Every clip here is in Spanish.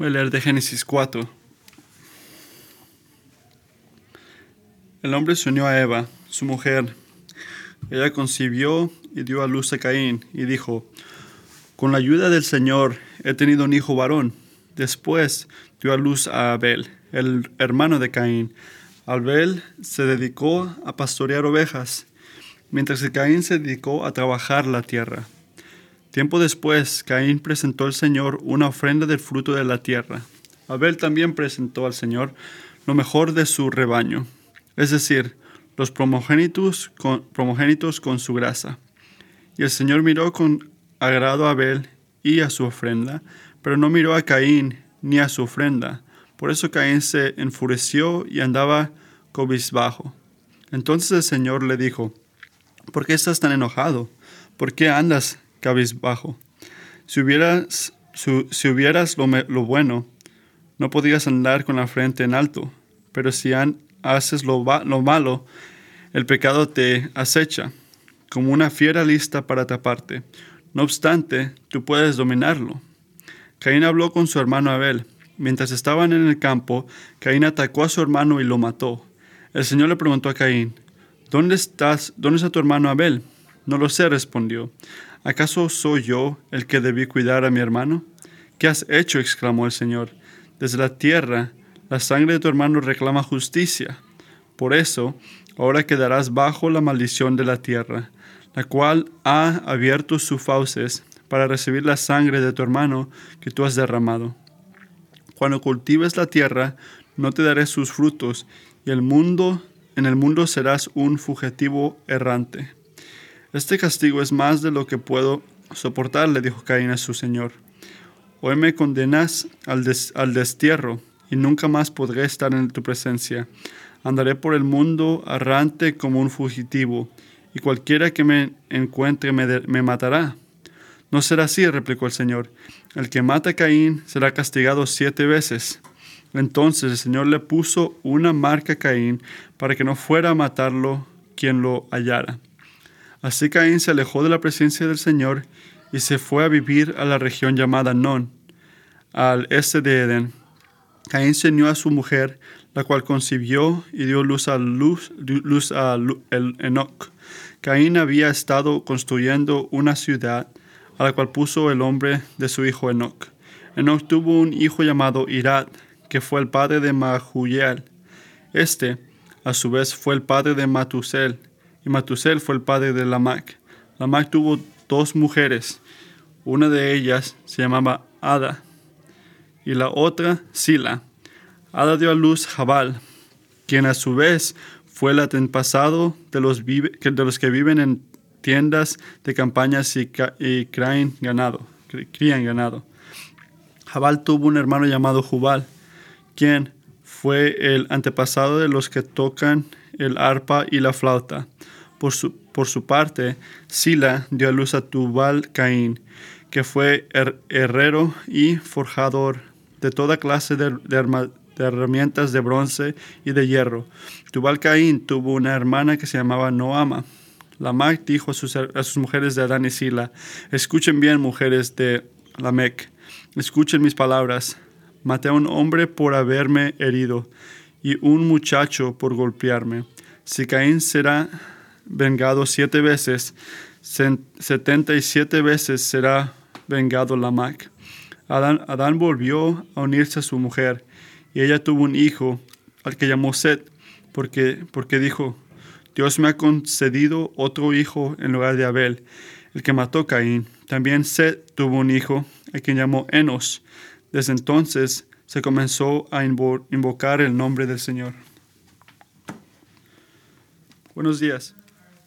Voy a leer de Génesis 4. El hombre se unió a Eva, su mujer. Ella concibió y dio a luz a Caín y dijo, con la ayuda del Señor he tenido un hijo varón. Después dio a luz a Abel, el hermano de Caín. Abel se dedicó a pastorear ovejas, mientras que Caín se dedicó a trabajar la tierra. Tiempo después, Caín presentó al Señor una ofrenda del fruto de la tierra. Abel también presentó al Señor lo mejor de su rebaño, es decir, los primogénitos con, su grasa. Y el Señor miró con agrado a Abel y a su ofrenda, pero no miró a Caín ni a su ofrenda. Por eso Caín se enfureció y andaba cobizbajo. Entonces el Señor le dijo, ¿por qué estás tan enojado? ¿Por qué andas cabizbajo? Si hubieras, si hubieras lo, lo, bueno, no podrías andar con la frente en alto, pero si haces lo, lo malo, el pecado te acecha, como una fiera lista para taparte. No obstante, tú puedes dominarlo. Caín habló con su hermano Abel. Mientras estaban en el campo, Caín atacó a su hermano y lo mató. El Señor le preguntó a Caín, ¿Dónde estás? ¿Dónde está tu hermano Abel? No lo sé, respondió. ¿Acaso soy yo el que debí cuidar a mi hermano? ¿Qué has hecho? exclamó el Señor. Desde la tierra, la sangre de tu hermano reclama justicia. Por eso, ahora quedarás bajo la maldición de la tierra la cual ha abierto sus fauces para recibir la sangre de tu hermano que tú has derramado. Cuando cultives la tierra, no te daré sus frutos, y el mundo, en el mundo serás un fugitivo errante. Este castigo es más de lo que puedo soportar, le dijo Caín a su señor. Hoy me condenas al, al destierro, y nunca más podré estar en tu presencia. Andaré por el mundo errante como un fugitivo, y cualquiera que me encuentre me, matará. No será así, replicó el Señor. El que mata a Caín será castigado siete veces. Entonces el Señor le puso una marca a Caín para que no fuera a matarlo quien lo hallara. Así Caín se alejó de la presencia del Señor y se fue a vivir a la región llamada Non, al este de Edén. Caín se unió a su mujer, la cual concibió y dio luz a, luz, a Enoch. Caín había estado construyendo una ciudad a la cual puso el nombre de su hijo Enoch. Enoch tuvo un hijo llamado Irad, que fue el padre de Mahuyel. Este, a su vez, fue el padre de Matusel, y Matusel fue el padre de Lamach. Lamach tuvo dos mujeres, una de ellas se llamaba Ada, y la otra Sila. Ada dio a luz Jabal, quien a su vez fue el antepasado de los, de los que viven en tiendas de campañas y, crían ganado, crían ganado. Jabal tuvo un hermano llamado Jubal, quien fue el antepasado de los que tocan el arpa y la flauta. Por su, por su parte, Sila dio a luz a Tubal Caín, que fue herrero y forjador de toda clase de, de, de herramientas de bronce y de hierro. Tubal Caín tuvo una hermana que se llamaba Noama. Lamec dijo a sus, a sus mujeres de Adán y Sila, escuchen bien mujeres de Lamec, escuchen mis palabras. Maté a un hombre por haberme herido y un muchacho por golpearme. Si Caín será vengado siete veces, setenta y siete veces será vengado Lamec. Adán, volvió a unirse a su mujer y ella tuvo un hijo al que llamó Set, porque, porque dijo, Dios me ha concedido otro hijo en lugar de Abel, el que mató a Caín. También Set tuvo un hijo, al quien llamó Enos. Desde entonces se comenzó a invocar el nombre del Señor. Buenos días.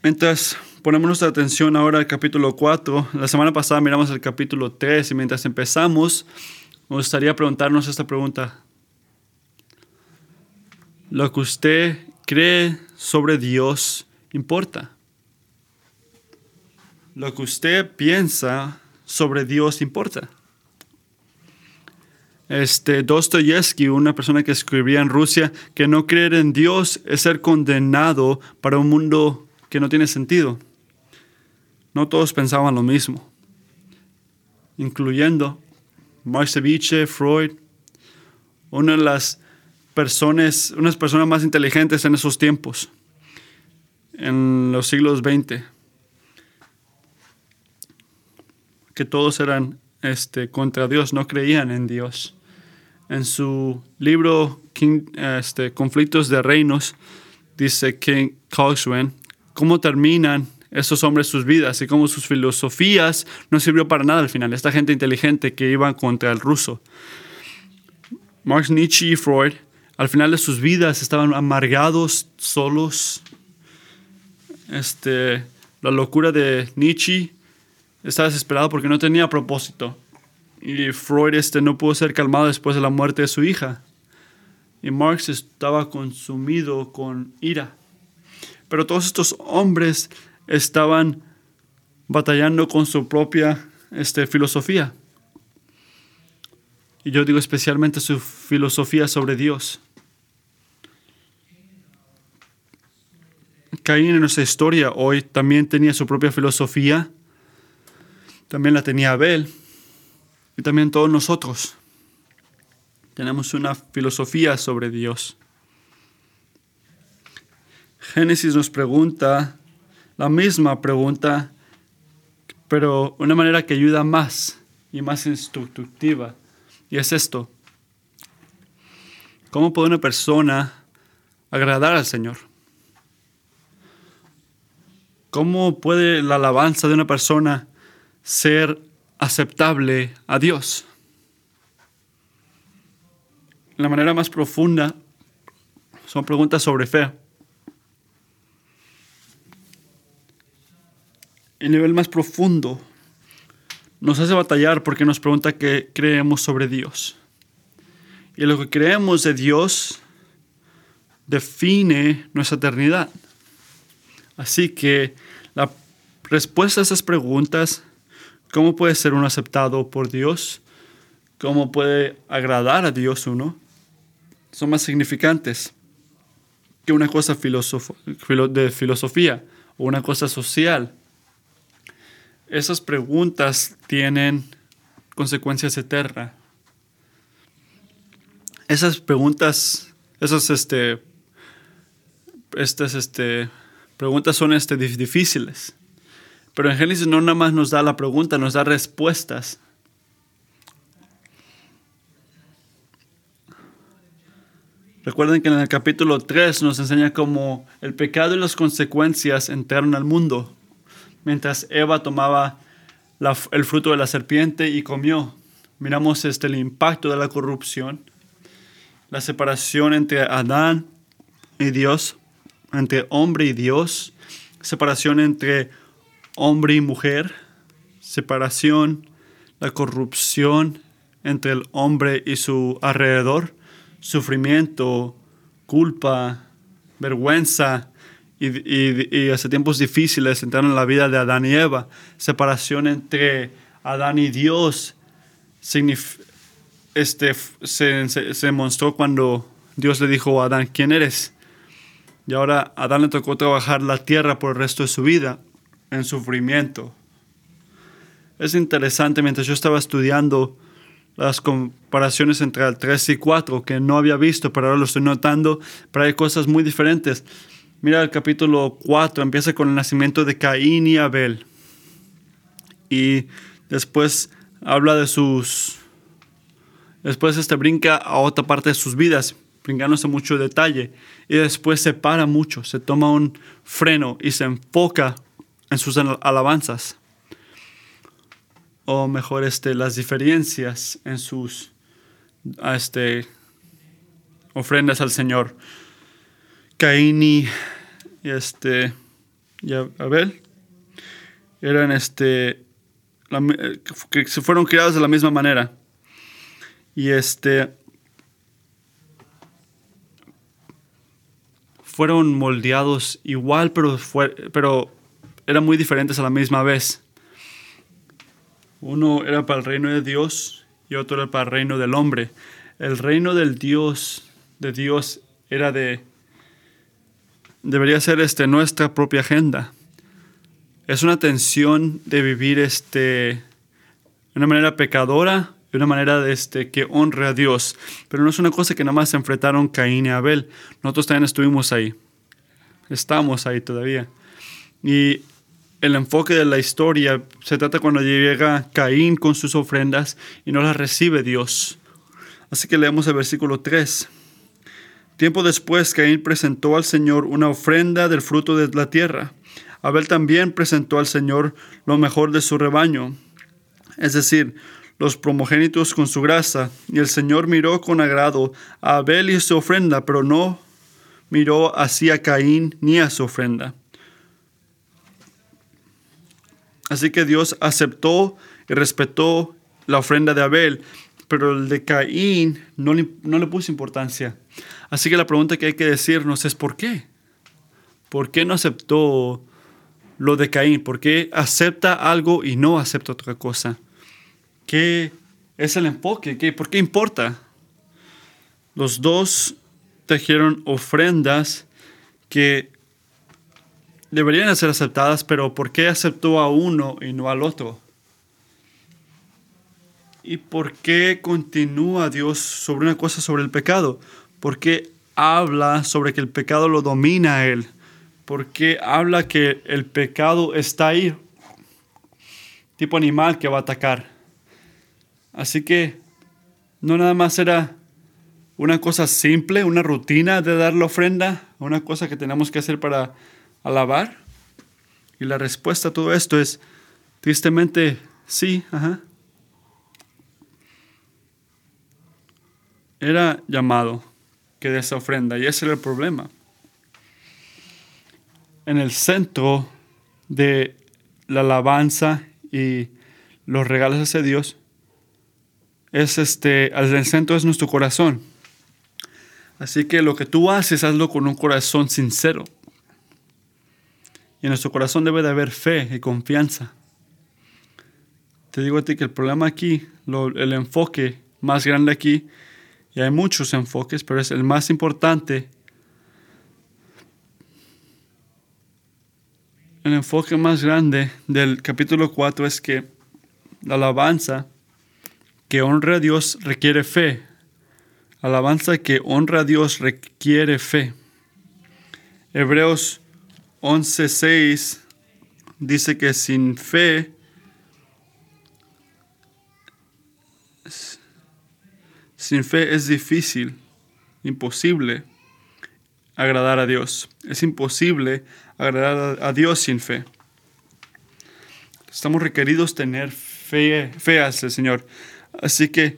Mientras ponemos nuestra atención ahora al capítulo 4, la semana pasada miramos el capítulo 3 y mientras empezamos, me gustaría preguntarnos esta pregunta. Lo que usted cree sobre Dios importa. Lo que usted piensa sobre Dios importa. Este Dostoyevsky, una persona que escribía en Rusia, que no creer en Dios es ser condenado para un mundo que no tiene sentido. No todos pensaban lo mismo, incluyendo Marcevich, Freud una de las personas, unas personas más inteligentes en esos tiempos, en los siglos XX, que todos eran este, contra Dios, no creían en Dios. En su libro este, Conflictos de Reinos, dice King Coxswain, cómo terminan estos hombres sus vidas y cómo sus filosofías no sirvió para nada al final. Esta gente inteligente que iba contra el ruso. Marx, Nietzsche y Freud, al final de sus vidas estaban amargados, solos. Este, la locura de Nietzsche estaba desesperado porque no tenía propósito. Y Freud este, no pudo ser calmado después de la muerte de su hija. Y Marx estaba consumido con ira. Pero todos estos hombres estaban batallando con su propia este, filosofía. Y yo digo especialmente su filosofía sobre Dios. Caín en nuestra historia hoy también tenía su propia filosofía. También la tenía Abel. Y también todos nosotros. Tenemos una filosofía sobre Dios. Génesis nos pregunta la misma pregunta, pero una manera que ayuda más y más instructiva. Y es esto. ¿Cómo puede una persona agradar al Señor? ¿Cómo puede la alabanza de una persona ser aceptable a Dios? La manera más profunda son preguntas sobre fe. el nivel más profundo nos hace batallar porque nos pregunta qué creemos sobre Dios. Y lo que creemos de Dios define nuestra eternidad. Así que la respuesta a esas preguntas, ¿cómo puede ser uno aceptado por Dios? ¿Cómo puede agradar a Dios uno? Son más significantes que una cosa de filosofía o una cosa social esas preguntas tienen consecuencias eternas. Esas preguntas, esas este, estas este, preguntas son este, difíciles. Pero en Génesis no nada más nos da la pregunta, nos da respuestas. Recuerden que en el capítulo 3 nos enseña cómo el pecado y las consecuencias entraron al mundo mientras Eva tomaba el fruto de la serpiente y comió. Miramos este, el impacto de la corrupción, la separación entre Adán y Dios, entre hombre y Dios, separación entre hombre y mujer, separación, la corrupción entre el hombre y su alrededor, sufrimiento, culpa, vergüenza, y, hace tiempos difíciles entraron en la vida de Adán y Eva. Separación entre Adán y Dios este, se, se, mostró cuando Dios le dijo a Adán, ¿quién eres? Y ahora Adán le tocó trabajar la tierra por el resto de su vida en sufrimiento. Es interesante, mientras yo estaba estudiando las comparaciones entre el 3 y 4, que no había visto, pero ahora lo estoy notando, pero hay cosas muy diferentes. Mira el capítulo 4, empieza con el nacimiento de Caín y Abel. Y después habla de sus... Después este brinca a otra parte de sus vidas, brincándose mucho detalle. Y después se para mucho, se toma un freno y se enfoca en sus alabanzas. O mejor, este, las diferencias en sus este, ofrendas al Señor. Caín y este y Abel eran este que se fueron criados de la misma manera y este fueron moldeados igual pero eran muy diferentes a la misma vez uno era para el reino de Dios y otro era para el reino del hombre el reino del Dios de Dios era de debería ser este, nuestra propia agenda. Es una tensión de vivir este, de una manera pecadora de una manera este, que honre a Dios. Pero no es una cosa que nada más se enfrentaron Caín y Abel. Nosotros también estuvimos ahí. Estamos ahí todavía. Y el enfoque de la historia se trata cuando llega Caín con sus ofrendas y no las recibe Dios. Así que leemos el versículo 3. Tiempo después, Caín presentó al Señor una ofrenda del fruto de la tierra. Abel también presentó al Señor lo mejor de su rebaño, es decir, los primogénitos con su grasa. Y el Señor miró con agrado a Abel y su ofrenda, pero no miró así a Caín ni a su ofrenda. Así que Dios aceptó y respetó la ofrenda de Abel, pero el de Caín no le, no le puso importancia. Así que la pregunta que hay que decirnos es ¿por qué? ¿Por qué no aceptó lo de Caín? ¿Por qué acepta algo y no acepta otra cosa? ¿Qué es el enfoque? ¿Qué, ¿Por qué importa? Los dos trajeron ofrendas que deberían ser aceptadas, pero ¿por qué aceptó a uno y no al otro? ¿Y por qué continúa Dios sobre una cosa sobre el pecado? ¿Por qué habla sobre que el pecado lo domina a él? ¿Por qué habla que el pecado está ahí? Tipo animal que va a atacar. Así que no nada más era una cosa simple, una rutina de dar la ofrenda, una cosa que tenemos que hacer para alabar. Y la respuesta a todo esto es, tristemente, sí. Era llamado que de ofrenda y ese era el problema. En el centro de la alabanza y los regalos hacia Dios es este, el centro es nuestro corazón. Así que lo que tú haces, hazlo con un corazón sincero. Y en nuestro corazón debe de haber fe y confianza. Te digo a ti que el problema aquí, el enfoque más grande aquí, y hay muchos enfoques, pero es el más importante. El enfoque más grande del capítulo 4 es que la alabanza que honra a Dios requiere fe. Alabanza que honra a Dios requiere fe. Hebreos 11:6 dice que sin fe sin fe es difícil, imposible agradar a Dios. Es imposible agradar a Dios sin fe. Estamos requeridos tener fe, fe hacia el Señor. Así que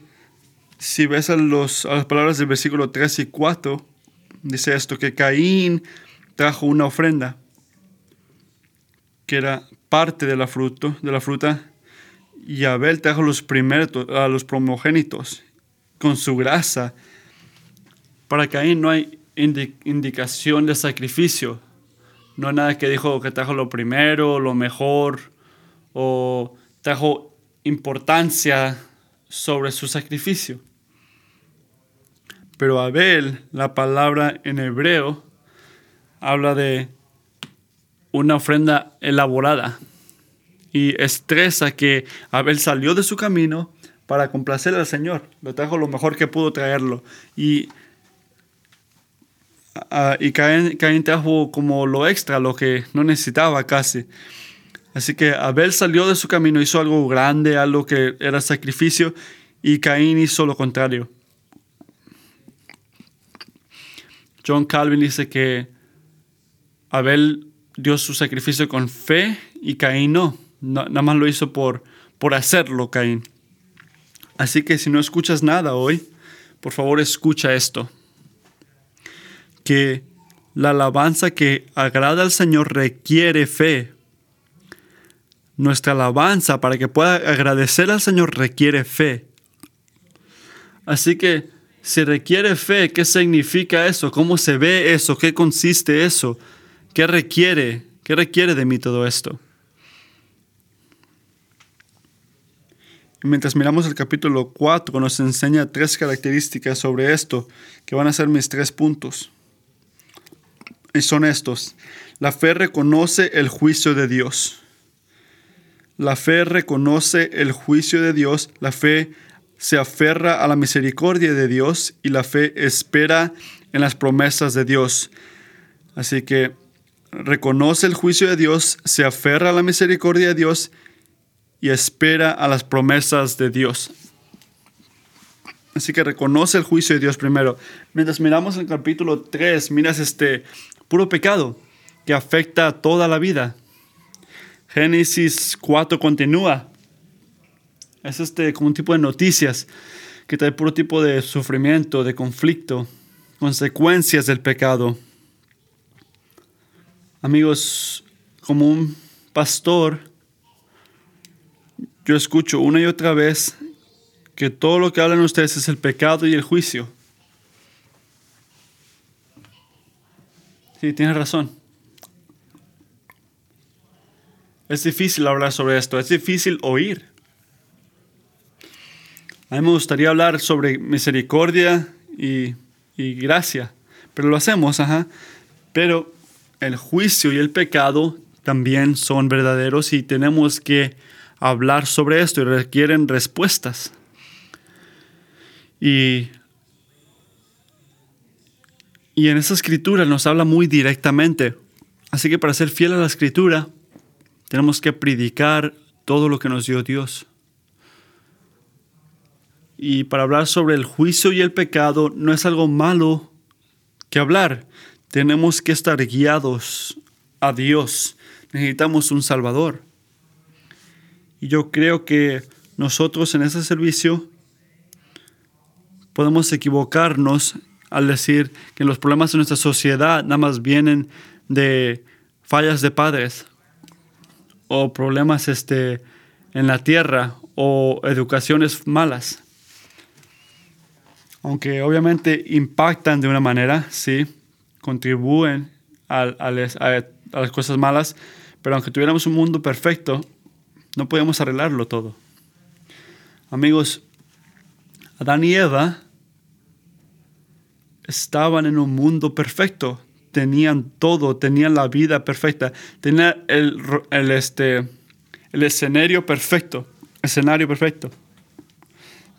si ves a, los, a las palabras del versículo 3 y 4, dice esto, que Caín trajo una ofrenda, que era parte de la, fruto, de la fruta, y Abel trajo los primeros, a los primogénitos, con su grasa. Para Caín no hay indicación de sacrificio. No hay nada que dijo que trajo lo primero, lo mejor, o trajo importancia sobre su sacrificio. Pero Abel, la palabra en hebreo, habla de una ofrenda elaborada y estresa que Abel salió de su camino para complacer al Señor. Le trajo lo mejor que pudo traerlo. Y, y Caín, Caín trajo como lo extra, lo que no necesitaba casi. Así que Abel salió de su camino, hizo algo grande, algo que era sacrificio, y Caín hizo lo contrario. John Calvin dice que Abel dio su sacrificio con fe y Caín no. nada más lo hizo por, por hacerlo, Caín. Así que si no escuchas nada hoy, por favor escucha esto. Que la alabanza que agrada al Señor requiere fe nuestra alabanza para que pueda agradecer al Señor requiere fe. Así que si requiere fe, ¿qué significa eso? ¿Cómo se ve eso? ¿Qué consiste eso? ¿Qué requiere? ¿Qué requiere de mí todo esto? mientras miramos el capítulo 4, nos enseña tres características sobre esto, que van a ser mis tres puntos. Y son estos. La fe reconoce el juicio de Dios. La fe reconoce el juicio de Dios, la fe se aferra a la misericordia de Dios y la fe espera en las promesas de Dios. Así que reconoce el juicio de Dios, se aferra a la misericordia de Dios y espera a las promesas de Dios. Así que reconoce el juicio de Dios primero. Mientras miramos el capítulo 3, miras este puro pecado que afecta a toda la vida. Génesis 4 continúa. Es este como un tipo de noticias que trae puro tipo de sufrimiento, de conflicto, consecuencias del pecado. Amigos, como un pastor, yo escucho una y otra vez que todo lo que hablan ustedes es el pecado y el juicio. Sí, tienes razón. Es difícil hablar sobre esto, es difícil oír. A mí me gustaría hablar sobre misericordia y, y gracia, pero lo hacemos, ajá. Pero el juicio y el pecado también son verdaderos y tenemos que hablar sobre esto y requieren respuestas. Y, y en esa escritura nos habla muy directamente. Así que para ser fiel a la escritura, tenemos que predicar todo lo que nos dio Dios. Y para hablar sobre el juicio y el pecado no es algo malo que hablar. Tenemos que estar guiados a Dios. Necesitamos un Salvador. Y yo creo que nosotros en ese servicio podemos equivocarnos al decir que los problemas de nuestra sociedad nada más vienen de fallas de padres o problemas este, en la tierra o educaciones malas. Aunque obviamente impactan de una manera, sí, contribuyen a, las cosas malas, pero aunque tuviéramos un mundo perfecto, no podemos arreglarlo todo. Amigos, Adán y Eva estaban en un mundo perfecto, tenían todo, tenían la vida perfecta, tenían el, el, este, el escenario perfecto, escenario perfecto.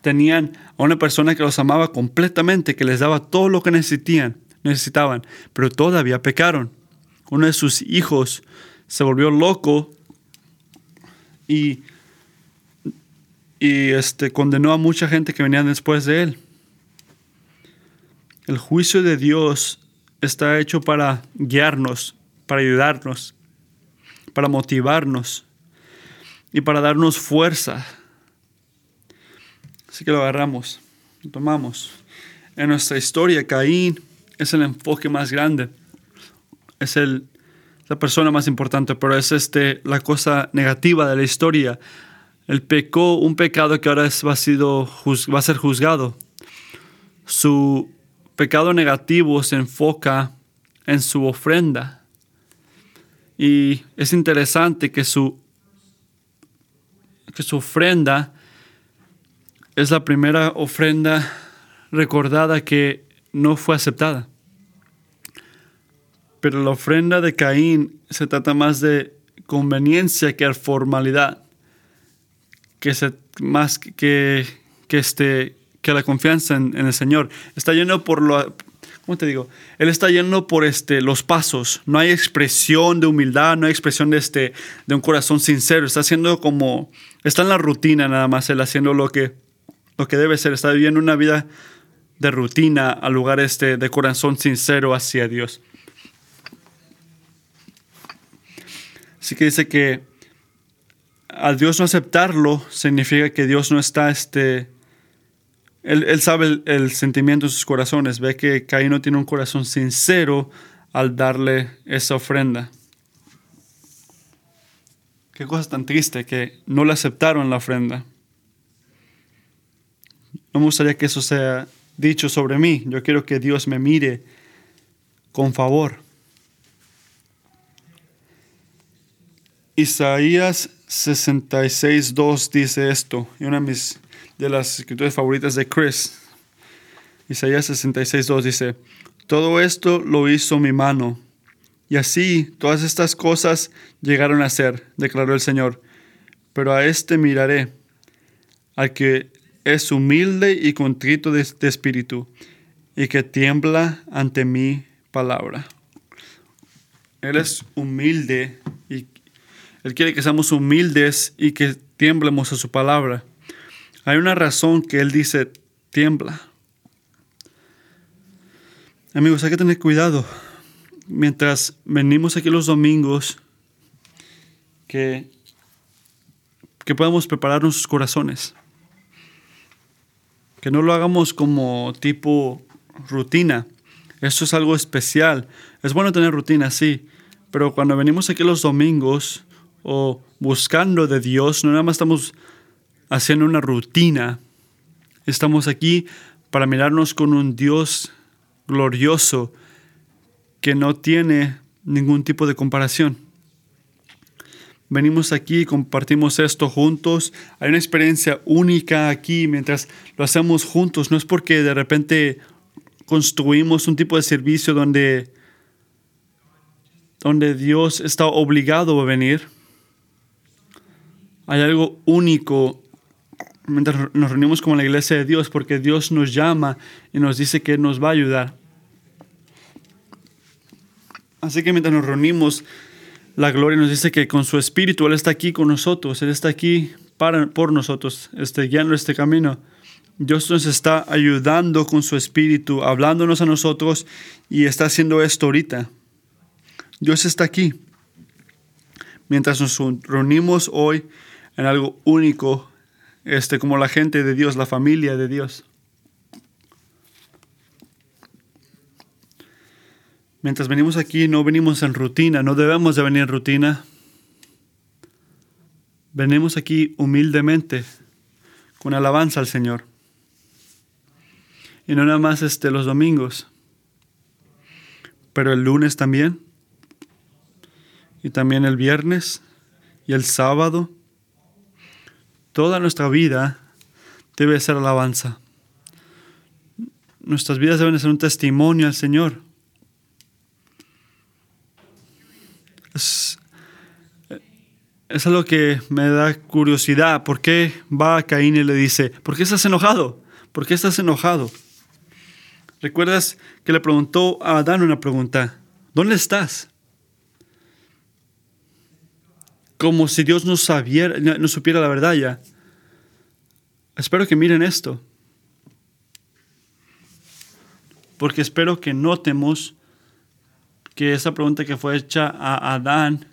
Tenían a una persona que los amaba completamente, que les daba todo lo que necesitían, necesitaban, pero todavía pecaron. Uno de sus hijos se volvió loco y, y este, condenó a mucha gente que venía después de él. El juicio de Dios está hecho para guiarnos, para ayudarnos, para motivarnos y para darnos fuerza. Así que lo agarramos, lo tomamos. En nuestra historia, Caín es el enfoque más grande. Es el, la persona más importante, pero es este, la cosa negativa de la historia. Él pecó un pecado que ahora va, a sido, va a ser juzgado. Su pecado negativo se enfoca en su ofrenda. Y es interesante que su, que su ofrenda es la primera ofrenda recordada que no fue aceptada. Pero la ofrenda de Caín se trata más de conveniencia que de formalidad, que se, más que, que, este, que la confianza en, el Señor. Está lleno por lo, ¿cómo te digo? Él está lleno por este, los pasos. No hay expresión de humildad, no hay expresión de, este, de un corazón sincero. Está haciendo como, está en la rutina nada más, él haciendo lo que, lo que debe ser. Está viviendo una vida de rutina al lugar este, de corazón sincero hacia Dios. Así que dice que al Dios no aceptarlo significa que Dios no está este, él, sabe el, sentimiento de sus corazones, ve que Caín no tiene un corazón sincero al darle esa ofrenda. Qué cosa tan triste que no le aceptaron la ofrenda. No me gustaría que eso sea dicho sobre mí. Yo quiero que Dios me mire con favor. Isaías 66.2 dice esto, y una de mis de las escrituras favoritas de Chris. Isaías 66.2 dice, todo esto lo hizo mi mano, y así todas estas cosas llegaron a ser, declaró el Señor. Pero a este miraré, al que es humilde y contrito de, espíritu, y que tiembla ante mi palabra. Él es humilde y Él quiere que seamos humildes y que tiemblemos a su palabra. Hay una razón que Él dice tiembla. Amigos, hay que tener cuidado mientras venimos aquí los domingos que, que podamos preparar nuestros corazones. Que no lo hagamos como tipo rutina. Esto es algo especial. Es bueno tener rutina, sí, pero cuando venimos aquí los domingos o buscando de Dios, no nada más estamos haciendo una rutina. Estamos aquí para mirarnos con un Dios glorioso que no tiene ningún tipo de comparación. Venimos aquí y compartimos esto juntos. Hay una experiencia única aquí mientras lo hacemos juntos. No es porque de repente construimos un tipo de servicio donde, donde Dios está obligado a venir. Hay algo único mientras nos reunimos como la iglesia de Dios porque Dios nos llama y nos dice que nos va a ayudar. Así que mientras nos reunimos, la gloria nos dice que con su espíritu Él está aquí con nosotros, Él está aquí para, por nosotros, este, guiando este camino. Dios nos está ayudando con su espíritu, hablándonos a nosotros y está haciendo esto ahorita. Dios está aquí. Mientras nos reunimos hoy en algo único, este, como la gente de Dios, la familia de Dios. Mientras venimos aquí, no venimos en rutina, no debemos de venir en rutina. Venimos aquí humildemente, con alabanza al Señor. Y no nada más este, los domingos, pero el lunes también, y también el viernes y el sábado. Toda nuestra vida debe ser alabanza. Nuestras vidas deben ser un testimonio al Señor. Es, es algo que me da curiosidad. ¿Por qué va a Caín y le dice, ¿por qué estás enojado? ¿Por qué estás enojado? ¿Recuerdas que le preguntó a Adán una pregunta? ¿Dónde estás? Como si Dios no, sabiera, no supiera la verdad ya. Espero que miren esto. Porque espero que notemos que esa pregunta que fue hecha a Adán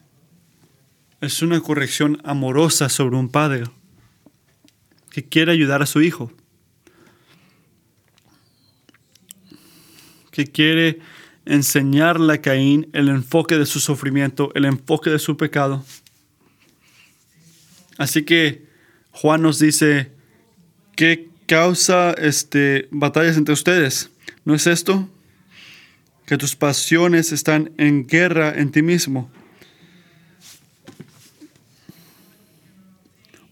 es una corrección amorosa sobre un padre que quiere ayudar a su hijo, que quiere enseñarle a Caín el enfoque de su sufrimiento, el enfoque de su pecado. Así que Juan nos dice, ¿qué causa este, batallas entre ustedes? ¿No es esto? Que tus pasiones están en guerra en ti mismo.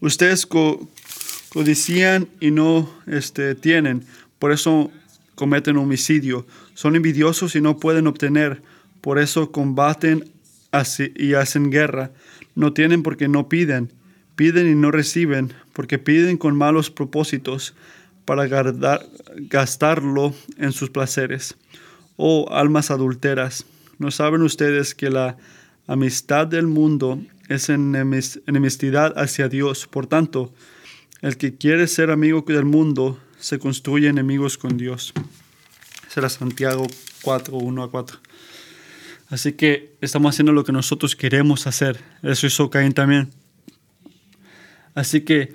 Ustedes codician y no este, tienen, por eso cometen homicidio. Son envidiosos y no pueden obtener, por eso combaten y hacen guerra. No tienen porque no piden, piden y no reciben, porque piden con malos propósitos para gastarlo en sus placeres oh almas adulteras, ¿no saben ustedes que la amistad del mundo es enemistad hacia Dios? Por tanto, el que quiere ser amigo del mundo se construye enemigos con Dios. Será Santiago 4, 1 a 4. Así que estamos haciendo lo que nosotros queremos hacer. Eso hizo Caín también. Así que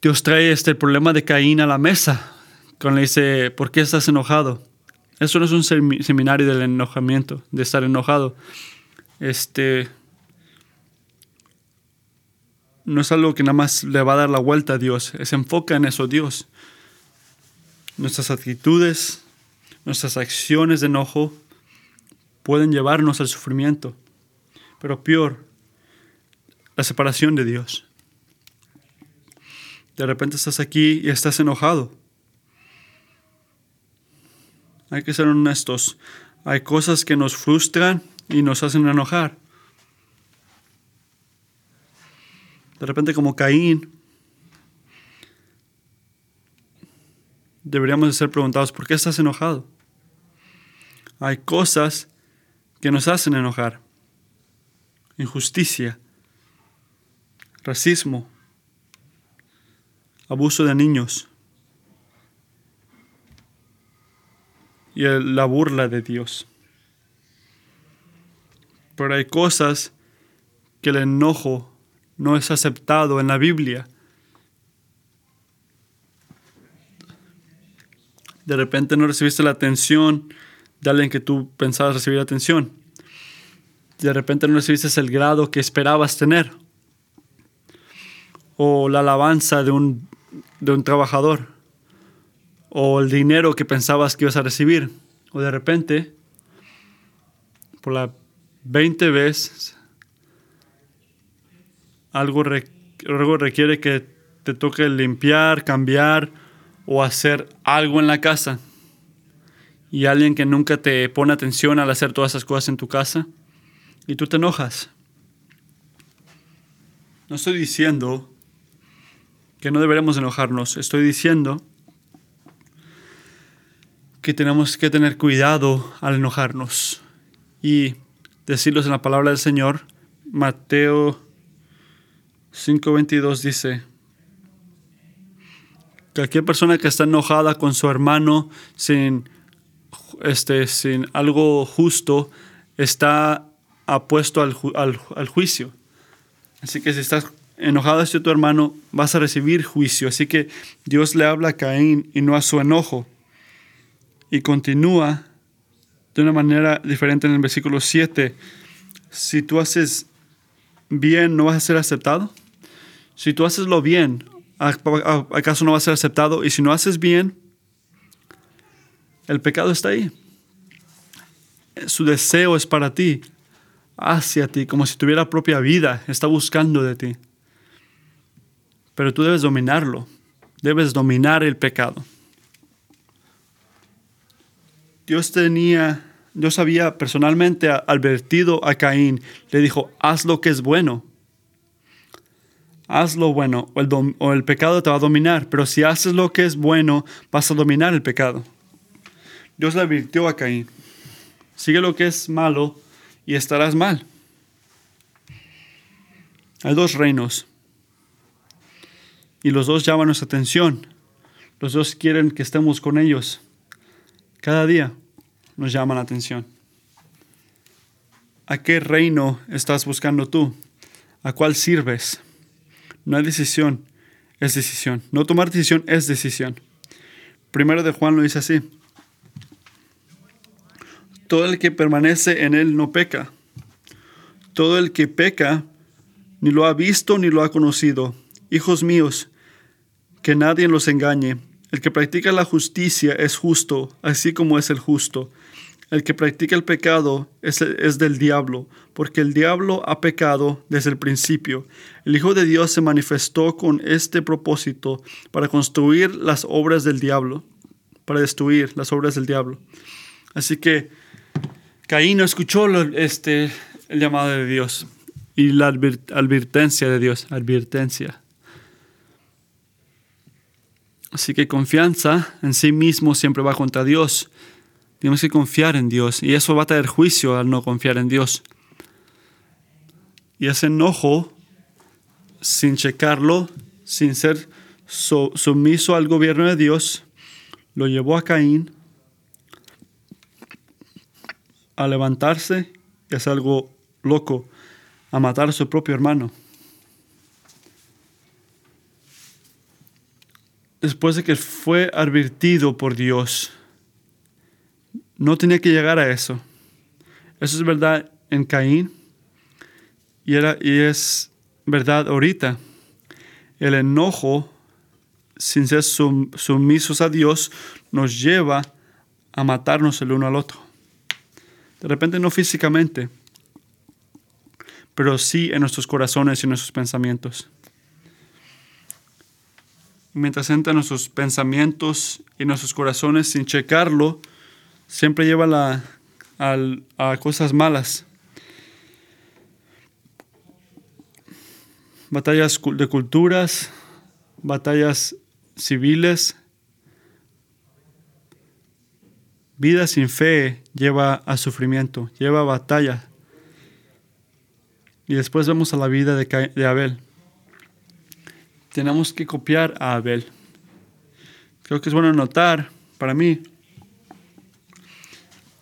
Dios trae este problema de Caín a la mesa. Cuando le dice, ¿por qué estás enojado? Eso no es un seminario del enojamiento, de estar enojado. Este no es algo que nada más le va a dar la vuelta a Dios, se enfoca en eso Dios. Nuestras actitudes, nuestras acciones de enojo pueden llevarnos al sufrimiento, pero peor, la separación de Dios. De repente estás aquí y estás enojado. Hay que ser honestos. Hay cosas que nos frustran y nos hacen enojar. De repente como Caín, deberíamos de ser preguntados, ¿por qué estás enojado? Hay cosas que nos hacen enojar. Injusticia, racismo, abuso de niños y la burla de Dios. Pero hay cosas que el enojo no es aceptado en la Biblia. De repente no recibiste la atención de alguien que tú pensabas recibir atención. De repente no recibiste el grado que esperabas tener. O la alabanza de un, de un trabajador. O el dinero que pensabas que ibas a recibir. O de repente, por la 20 veces, algo, algo requiere que te toque limpiar, cambiar o hacer algo en la casa y alguien que nunca te pone atención al hacer todas esas cosas en tu casa y tú te enojas. No estoy diciendo que no deberemos enojarnos, estoy diciendo que tenemos que tener cuidado al enojarnos y decirlos en la palabra del Señor. Mateo 5:22 dice, cualquier persona que está enojada con su hermano sin este, sin algo justo, está apuesto al, al, juicio. Así que si estás enojado hacia tu hermano, vas a recibir juicio. Así que Dios le habla a Caín y no a su enojo. Y continúa de una manera diferente en el versículo 7. Si tú haces bien, ¿no vas a ser aceptado? Si tú haces lo bien, ¿acaso no vas a ser aceptado? Y si no haces bien, el pecado está ahí. Su deseo es para ti, hacia ti, como si tuviera propia vida, está buscando de ti. Pero tú debes dominarlo, debes dominar el pecado. Dios tenía, Dios había personalmente advertido a Caín, le dijo, haz lo que es bueno. Haz lo bueno o el, o el pecado te va a dominar, pero si haces lo que es bueno, vas a dominar el pecado. Dios le advirtió a Caín, sigue lo que es malo y estarás mal. Hay dos reinos y los dos llaman nuestra atención. Los dos quieren que estemos con ellos. Cada día nos llaman la atención. ¿A qué reino estás buscando tú? ¿A cuál sirves? No hay decisión, es decisión. No tomar decisión es decisión. Primero de Juan lo dice así todo el que permanece en él no peca. Todo el que peca ni lo ha visto ni lo ha conocido. Hijos míos, que nadie los engañe. El que practica la justicia es justo, así como es el justo. El que practica el pecado es, es, del diablo, porque el diablo ha pecado desde el principio. El Hijo de Dios se manifestó con este propósito para construir las obras del diablo, para destruir las obras del diablo. Así que Caín no escuchó este, el llamado de Dios y la advertencia de Dios, advertencia. Así que confianza en sí mismo siempre va contra Dios. Tenemos que confiar en Dios y eso va a traer juicio al no confiar en Dios. Y ese enojo, sin checarlo, sin ser sumiso al gobierno de Dios, lo llevó a Caín a levantarse y hacer algo loco, a matar a su propio hermano. Después de que fue advertido por Dios, no tenía que llegar a eso. Eso es verdad en Caín y, era, y es verdad ahorita. El enojo, sin ser sumisos a Dios, nos lleva a matarnos el uno al otro. De repente no físicamente, pero sí en nuestros corazones y en nuestros pensamientos. Mientras entra en nuestros pensamientos y nuestros corazones sin checarlo, siempre lleva la, a cosas malas. Batallas de culturas, batallas civiles, Vida sin fe lleva a sufrimiento, lleva a batalla. Y después vamos a la vida de Abel. Tenemos que copiar a Abel. Creo que es bueno notar para mí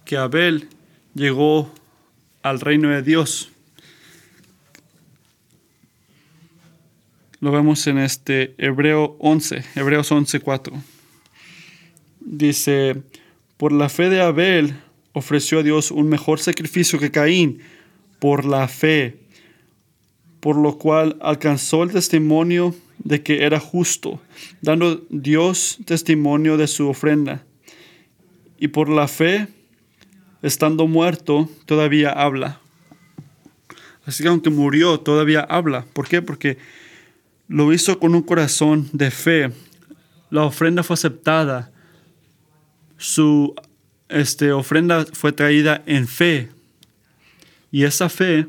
que Abel llegó al reino de Dios. Lo vemos en este Hebreo 11, Hebreos 11, 4. Dice, por la fe de Abel ofreció a Dios un mejor sacrificio que Caín, por la fe, por lo cual alcanzó el testimonio de que era justo, dando Dios testimonio de su ofrenda. Y por la fe, estando muerto, todavía habla. Así que aunque murió, todavía habla. ¿Por qué? Porque lo hizo con un corazón de fe. La ofrenda fue aceptada. Su este, ofrenda fue traída en fe. Y esa fe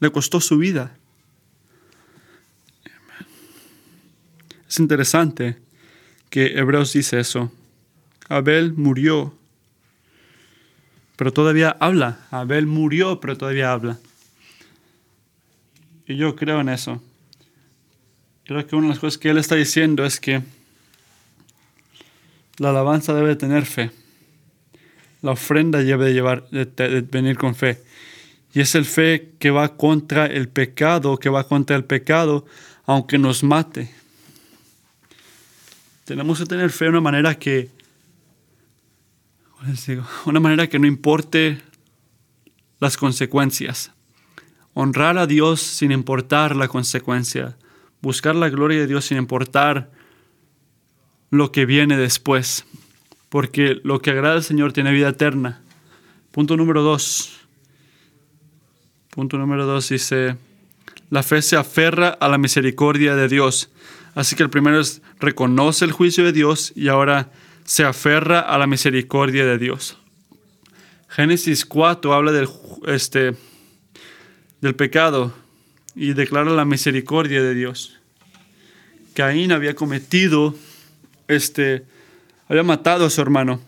le costó su vida. Es interesante que Hebreos dice eso. Abel murió, pero todavía habla. Abel murió, pero todavía habla. Y yo creo en eso. Creo que una de las cosas que él está diciendo es que la alabanza debe tener fe. La ofrenda debe de, llevar, de venir con fe. Y es el fe que va contra el pecado, que va contra el pecado, aunque nos mate. Tenemos que tener fe de una manera que, una manera que no importe las consecuencias. Honrar a Dios sin importar la consecuencia. Buscar la gloria de Dios sin importar lo que viene después. Porque lo que agrada al Señor tiene vida eterna. Punto número dos. Punto número dos dice, la fe se aferra a la misericordia de Dios. Así que el primero es reconoce el juicio de Dios y ahora se aferra a la misericordia de Dios. Génesis 4 habla del, este, del pecado y declara la misericordia de Dios. Caín había cometido, este, había matado a su hermano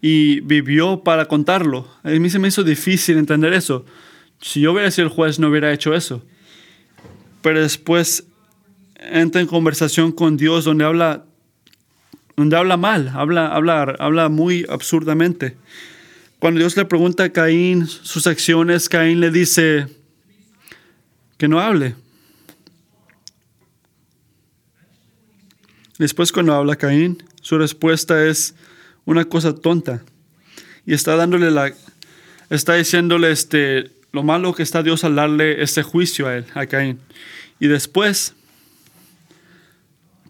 y vivió para contarlo. A mí se me hizo difícil entender eso. Si yo hubiera sido el juez, no hubiera hecho eso. Pero después entra en conversación con Dios donde habla, donde habla mal, habla, habla, habla muy absurdamente. Cuando Dios le pregunta a Caín sus acciones, Caín le dice que no hable. Después cuando habla Caín, su respuesta es una cosa tonta. Y está dándole la está diciéndole este lo malo que está Dios al darle este juicio a él, a Caín. Y después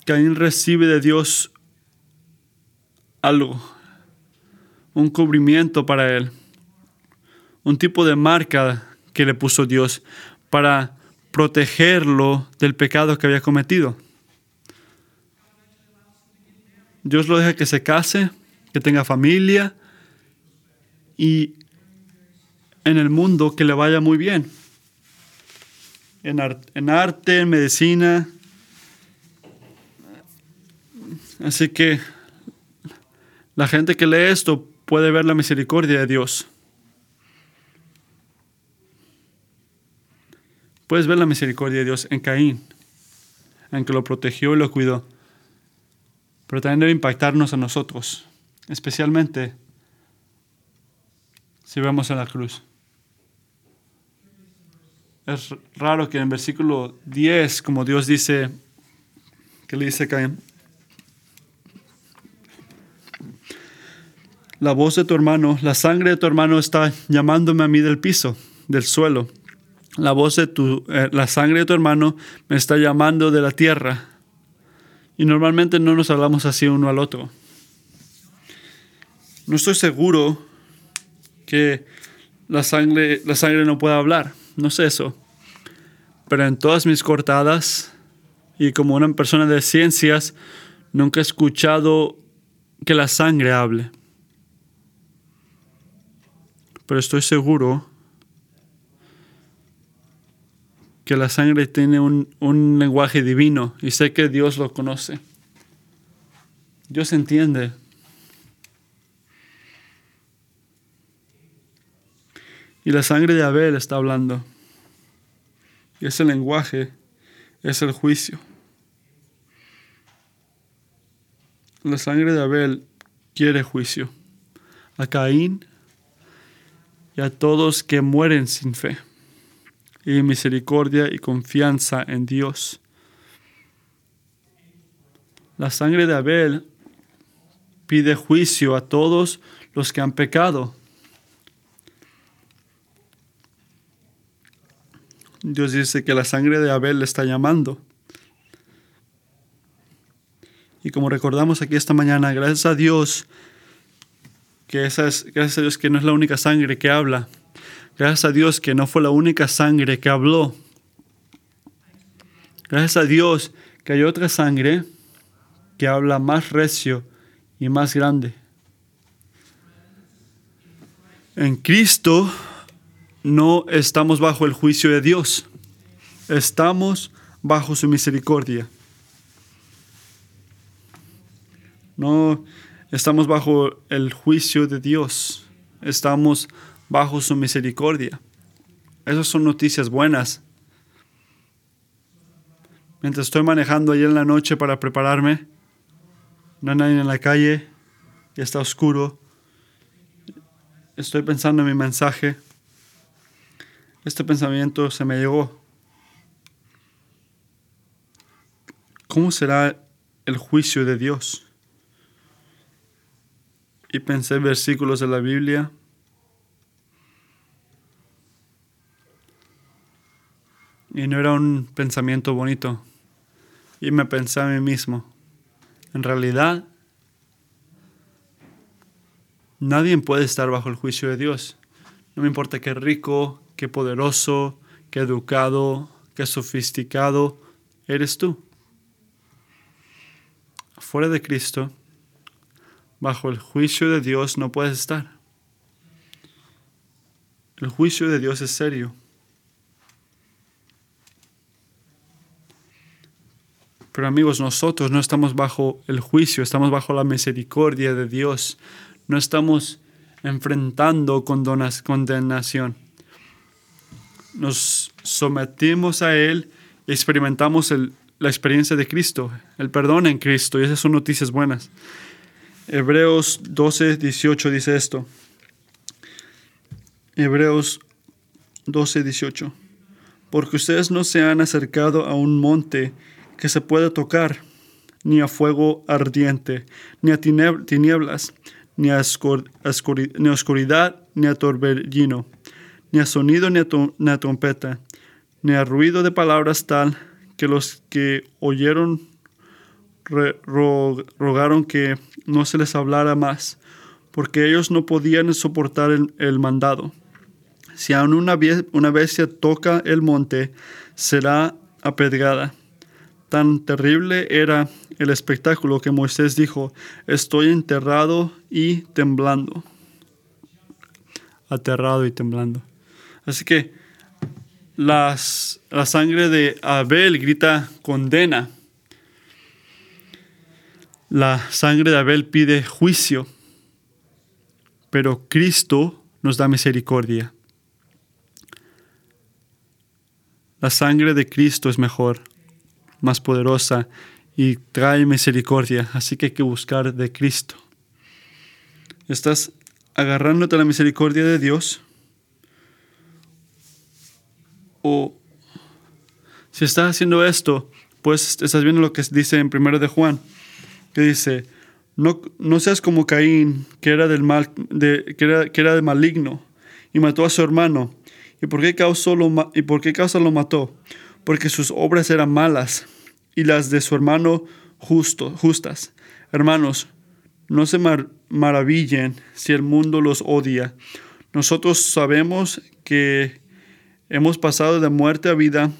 Caín recibe de Dios algo, un cubrimiento para él, un tipo de marca que le puso Dios para protegerlo del pecado que había cometido. Dios lo deja que se case, que tenga familia y en el mundo que le vaya muy bien. En, en arte, en medicina. Así que la gente que lee esto puede ver la misericordia de Dios. Puedes ver la misericordia de Dios en Caín, en que lo protegió y lo cuidó. Pero también debe impactarnos a nosotros, especialmente si vemos en la cruz. Es raro que en versículo 10, como Dios dice, que le dice a Caín, la voz de tu hermano, la sangre de tu hermano está llamándome a mí del piso, del suelo. La voz de tu, eh, la sangre de tu hermano me está llamando de la tierra. Y normalmente no nos hablamos así uno al otro. No estoy seguro que la sangre, la sangre no pueda hablar. No sé eso. Pero en todas mis cortadas y como una persona de ciencias, nunca he escuchado que la sangre hable. Pero estoy seguro que la sangre tiene un, un, lenguaje divino y sé que Dios lo conoce. Dios entiende Y la sangre de Abel está hablando. Y ese lenguaje es el juicio. La sangre de Abel quiere juicio. A Caín y a todos que mueren sin fe y misericordia y confianza en Dios. La sangre de Abel pide juicio a todos los que han pecado. Dios dice que la sangre de Abel le está llamando. Y como recordamos aquí esta mañana, gracias a Dios, que esa es, gracias a Dios que no es la única sangre que habla. Gracias a Dios que no fue la única sangre que habló. Gracias a Dios que hay otra sangre que habla más recio y más grande. En Cristo no estamos bajo el juicio de Dios, estamos bajo su misericordia. No estamos bajo el juicio de Dios, estamos bajo su misericordia. Esas son noticias buenas. Mientras estoy manejando ayer en la noche para prepararme, no hay nadie en la calle, y está oscuro. Estoy pensando en mi mensaje. Este pensamiento se me llegó. ¿Cómo será el juicio de Dios? Y pensé en versículos de la Biblia. Y no era un pensamiento bonito. Y me pensé a mí mismo. En realidad, nadie puede estar bajo el juicio de Dios. No me importa qué rico, qué poderoso, qué educado, qué sofisticado eres tú. Fuera de Cristo, bajo el juicio de Dios no puedes estar. El juicio de Dios es serio. Pero amigos, nosotros no estamos bajo el juicio, estamos bajo la misericordia de Dios. No estamos enfrentando condenación. Nos sometimos a Él experimentamos la experiencia de Cristo, el perdón en Cristo, y esas son noticias buenas. Hebreos 12, 18 dice esto. Hebreos 12, 18. Porque ustedes no se han acercado a un monte que se puede tocar, ni a fuego ardiente, ni a tinieblas, ni a, oscuridad, ni a torbellino, ni a sonido, ni a, trompeta, ni a ruido de palabras tal que los que oyeron rogaron que no se les hablara más, porque ellos no podían soportar el, mandado. Si aún una, una bestia toca el monte, será apedreada. Tan terrible era el espectáculo que Moisés dijo, estoy enterrado y temblando. Aterrado y temblando. Así que la sangre de Abel grita condena. La sangre de Abel pide juicio, pero Cristo nos da misericordia. La sangre de Cristo es mejor más poderosa y trae misericordia. Así que hay que buscar de Cristo. ¿Estás agarrándote a la misericordia de Dios? O si estás haciendo esto, pues estás viendo lo que dice en 1 de Juan, que dice, no, no seas como Caín, que era, del mal, de, que, era, que era de maligno y mató a su hermano. ¿Y por qué causa lo, y por qué causa lo mató? porque sus obras eran malas y las de su hermano justo, justas. Hermanos, no se maravillen si el mundo los odia. Nosotros sabemos que hemos pasado de muerte a vida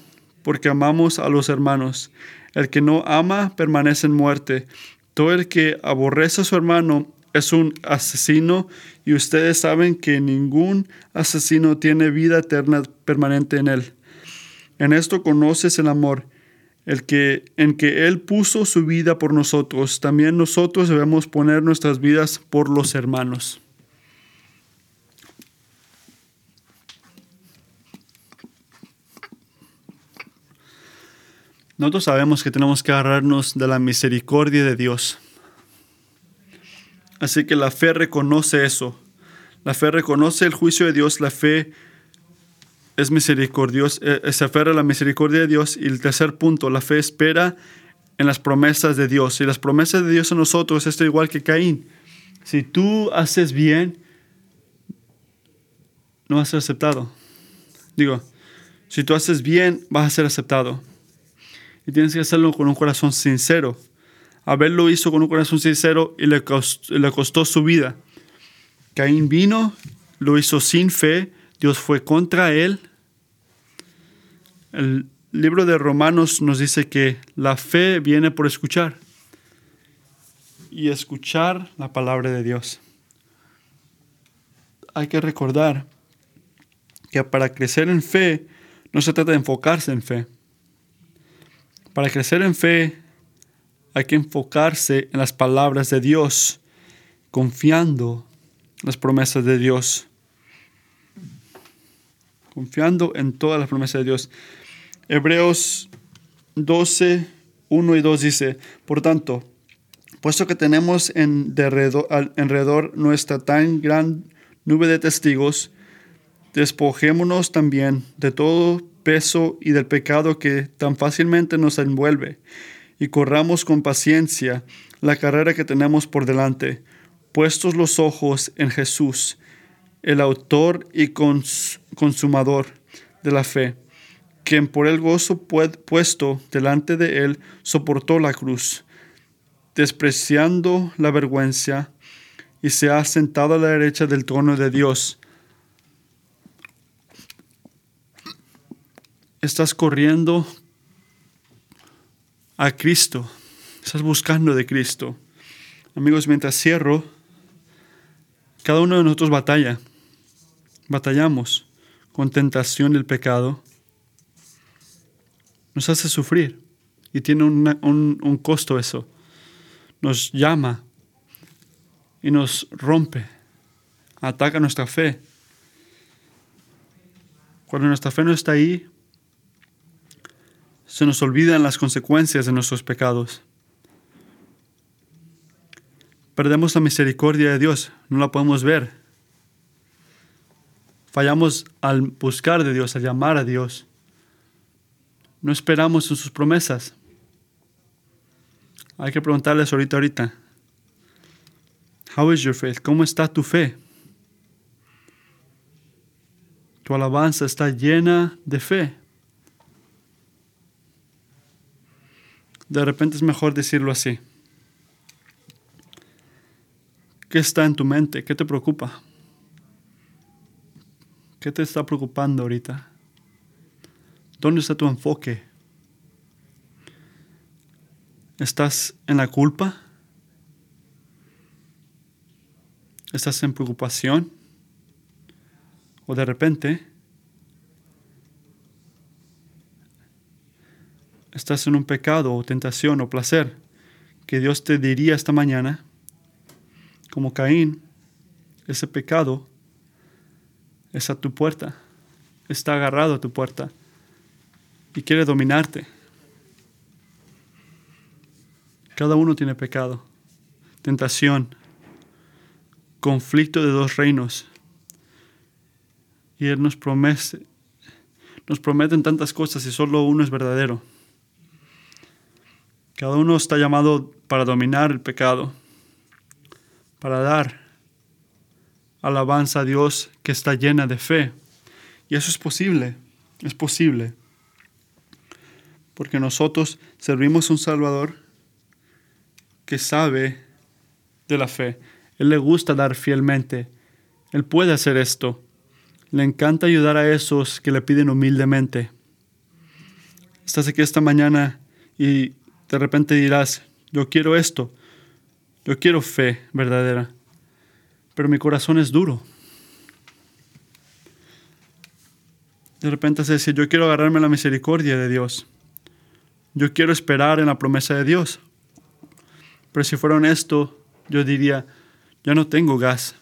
porque amamos a los hermanos. El que no ama permanece en muerte. Todo el que aborrece a su hermano es un asesino y ustedes saben que ningún asesino tiene vida eterna permanente en él. En esto conoces el amor, el que en que él puso su vida por nosotros. También nosotros debemos poner nuestras vidas por los hermanos. Nosotros sabemos que tenemos que agarrarnos de la misericordia de Dios. Así que la fe reconoce eso. La fe reconoce el juicio de Dios. La fe es misericordiosa, eh, se aferra a la misericordia de Dios. Y el tercer punto, la fe espera en las promesas de Dios. Y las promesas de Dios en nosotros es igual que Caín. Si tú haces bien, no vas a ser aceptado. Digo, si tú haces bien, vas a ser aceptado. Y tienes que hacerlo con un corazón sincero. Abel lo hizo con un corazón sincero y le costó, le costó su vida. Caín vino, lo hizo sin fe, Dios fue contra él. El libro de Romanos nos dice que la fe viene por escuchar y escuchar la palabra de Dios. Hay que recordar que para crecer en fe no se trata de enfocarse en fe. Para crecer en fe hay que enfocarse en las palabras de Dios, confiando en las promesas de Dios. Confiando en todas las promesas de Dios. Hebreos 12, 1 y 2 dice, por tanto, puesto que tenemos en alrededor nuestra tan gran nube de testigos, despojémonos también de todo peso y del pecado que tan fácilmente nos envuelve, y corramos con paciencia la carrera que tenemos por delante, puestos los ojos en Jesús, el autor y consumador de la fe, quien por el gozo puesto delante de él soportó la cruz, despreciando la vergüenza, y se ha sentado a la derecha del trono de Dios. Estás corriendo a Cristo, estás buscando de Cristo. Amigos, mientras cierro, cada uno de nosotros batalla, batallamos con tentación del pecado, nos hace sufrir y tiene un, un costo eso. Nos llama y nos rompe, ataca nuestra fe. Cuando nuestra fe no está ahí, se nos olvidan las consecuencias de nuestros pecados. Perdemos la misericordia de Dios, no la podemos ver. Fallamos al buscar de Dios, al llamar a Dios. No esperamos en sus promesas. Hay que preguntarles ahorita, ahorita. How is your faith? ¿Cómo está tu fe? Tu alabanza está llena de fe. De repente es mejor decirlo así. ¿Qué está en tu mente? ¿Qué te preocupa? ¿Qué te está preocupando ahorita? ¿Dónde está tu enfoque? ¿Estás en la culpa? ¿Estás en preocupación? ¿O de repente estás en un pecado o tentación o placer, que Dios te diría esta mañana, como Caín, ese pecado es a tu puerta, está agarrado a tu puerta y quiere dominarte. Cada uno tiene pecado, tentación, conflicto de dos reinos. Y Él nos promete, nos prometen tantas cosas y solo uno es verdadero. Cada uno está llamado para dominar el pecado, para dar alabanza a Dios que está llena de fe. Y eso es posible, es posible. Porque nosotros servimos a un Salvador que sabe de la fe. Él le gusta dar fielmente. Él puede hacer esto. Le encanta ayudar a esos que le piden humildemente. Estás aquí esta mañana y de repente dirás, yo quiero esto, yo quiero fe verdadera, pero mi corazón es duro. De repente se dice, yo quiero agarrarme la misericordia de Dios. Yo quiero esperar en la promesa de Dios. Pero si fuera honesto, yo diría, ya no tengo gas.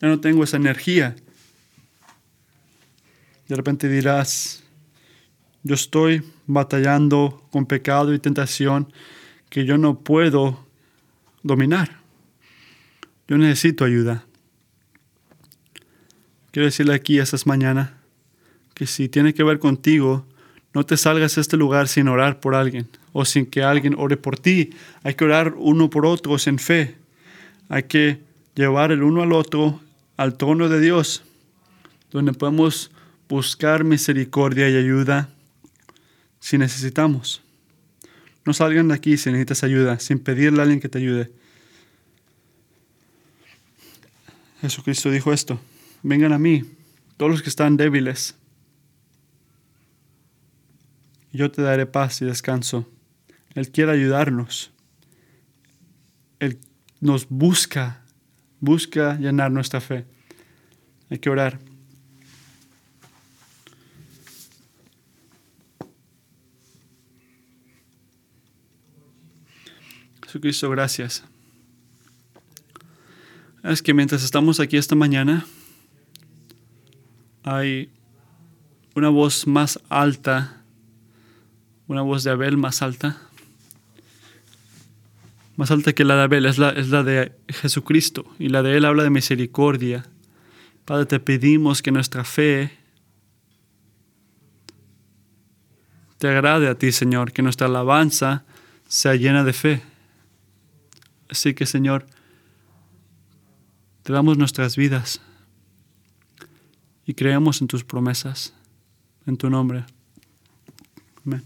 Ya no tengo esa energía. De repente dirás, yo estoy batallando con pecado y tentación que yo no puedo dominar. Yo necesito ayuda. Quiero decirle aquí esta mañana que si tiene que ver contigo, no te salgas a este lugar sin orar por alguien o sin que alguien ore por ti. Hay que orar uno por otros en fe. Hay que llevar el uno al otro al trono de Dios, donde podemos buscar misericordia y ayuda si necesitamos. No salgan de aquí si necesitas ayuda, sin pedirle a alguien que te ayude. Jesucristo dijo esto, vengan a mí, todos los que están débiles, yo te daré paz y descanso. Él quiere ayudarnos. Él nos busca, busca llenar nuestra fe. Hay que orar. Jesucristo, gracias. Es que mientras estamos aquí esta mañana, hay una voz más alta, una voz de Abel más alta, más alta que la de Abel, es la, es la de Jesucristo, y la de Él habla de misericordia. Padre, te pedimos que nuestra fe te agrade a ti, Señor, que nuestra alabanza sea llena de fe. Así que, Señor, te damos nuestras vidas y creemos en tus promesas. En tu nombre. Amén.